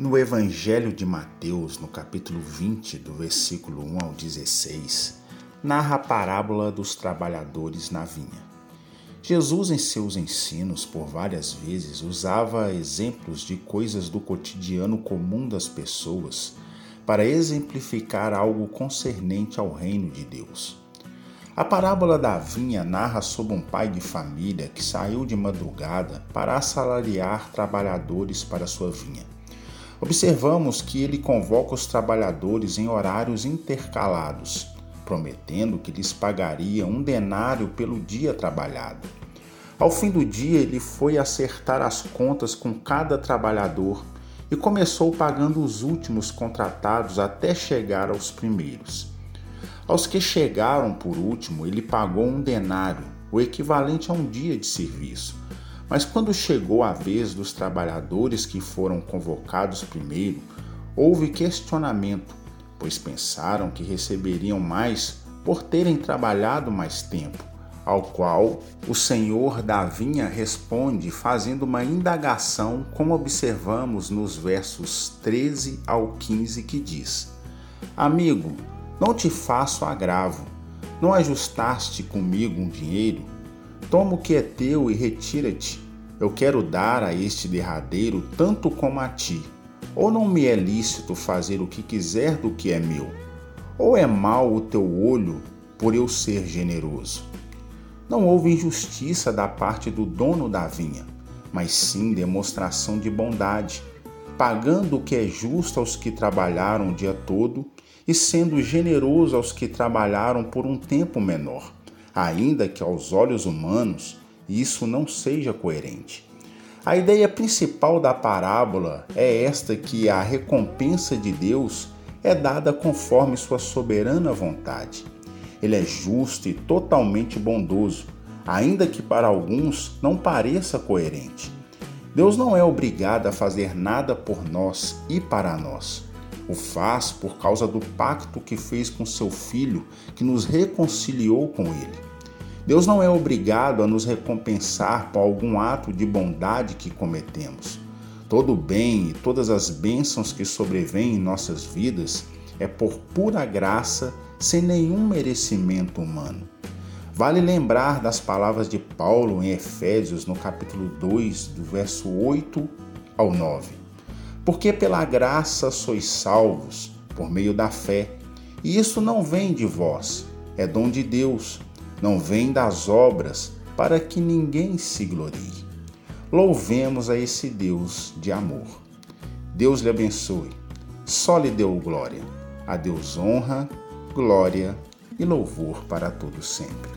No Evangelho de Mateus, no capítulo 20, do versículo 1 ao 16, narra a parábola dos trabalhadores na vinha. Jesus, em seus ensinos, por várias vezes, usava exemplos de coisas do cotidiano comum das pessoas para exemplificar algo concernente ao reino de Deus. A parábola da vinha narra sobre um pai de família que saiu de madrugada para assalariar trabalhadores para sua vinha. Observamos que ele convoca os trabalhadores em horários intercalados, prometendo que lhes pagaria um denário pelo dia trabalhado. Ao fim do dia, ele foi acertar as contas com cada trabalhador e começou pagando os últimos contratados até chegar aos primeiros. Aos que chegaram por último, ele pagou um denário, o equivalente a um dia de serviço mas quando chegou a vez dos trabalhadores que foram convocados primeiro, houve questionamento, pois pensaram que receberiam mais por terem trabalhado mais tempo. Ao qual o senhor da vinha responde fazendo uma indagação, como observamos nos versos 13 ao 15, que diz: Amigo, não te faço agravo, não ajustaste comigo um dinheiro? Toma o que é teu e retira-te. Eu quero dar a este derradeiro tanto como a ti. Ou não me é lícito fazer o que quiser do que é meu? Ou é mau o teu olho por eu ser generoso? Não houve injustiça da parte do dono da vinha, mas sim demonstração de bondade, pagando o que é justo aos que trabalharam o dia todo e sendo generoso aos que trabalharam por um tempo menor ainda que aos olhos humanos isso não seja coerente. A ideia principal da parábola é esta que a recompensa de Deus é dada conforme sua soberana vontade. Ele é justo e totalmente bondoso, ainda que para alguns não pareça coerente. Deus não é obrigado a fazer nada por nós e para nós. O faz por causa do pacto que fez com seu filho, que nos reconciliou com ele. Deus não é obrigado a nos recompensar por algum ato de bondade que cometemos. Todo o bem e todas as bênçãos que sobrevêm em nossas vidas é por pura graça, sem nenhum merecimento humano. Vale lembrar das palavras de Paulo em Efésios, no capítulo 2, do verso 8 ao 9. Porque pela graça sois salvos, por meio da fé, e isso não vem de vós, é dom de Deus não vem das obras, para que ninguém se glorie. Louvemos a esse Deus de amor. Deus lhe abençoe. Só lhe deu glória. A Deus honra, glória e louvor para todos sempre.